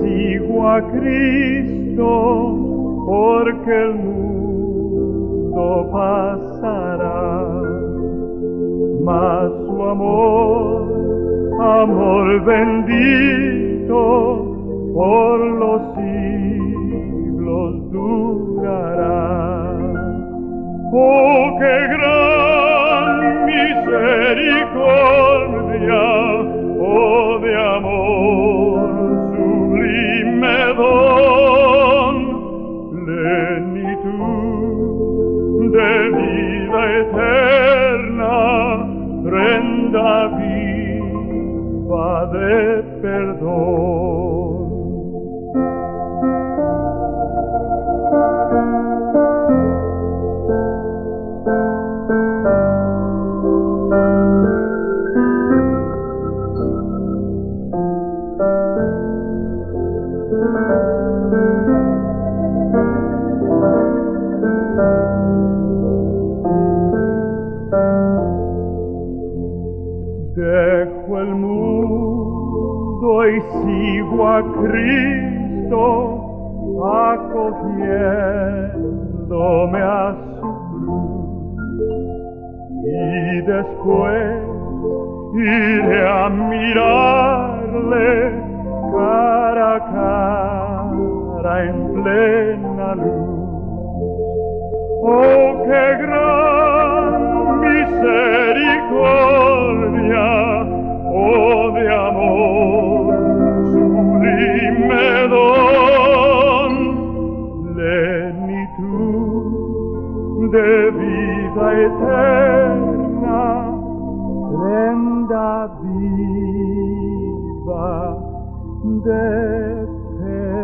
sigo a Cristo, porque el mundo pasará, mas su amor, amor bendito, por los siglos durará. Oh, qué gran misericordia, de vida eterna, prenda viva de perdón. Dejo el mundo y sigo a Cristo, acogiéndome a su cruz. Y después iré a mirarle cara a cara en plena luz. Oh, qué gran de vita eterna prenda viva de te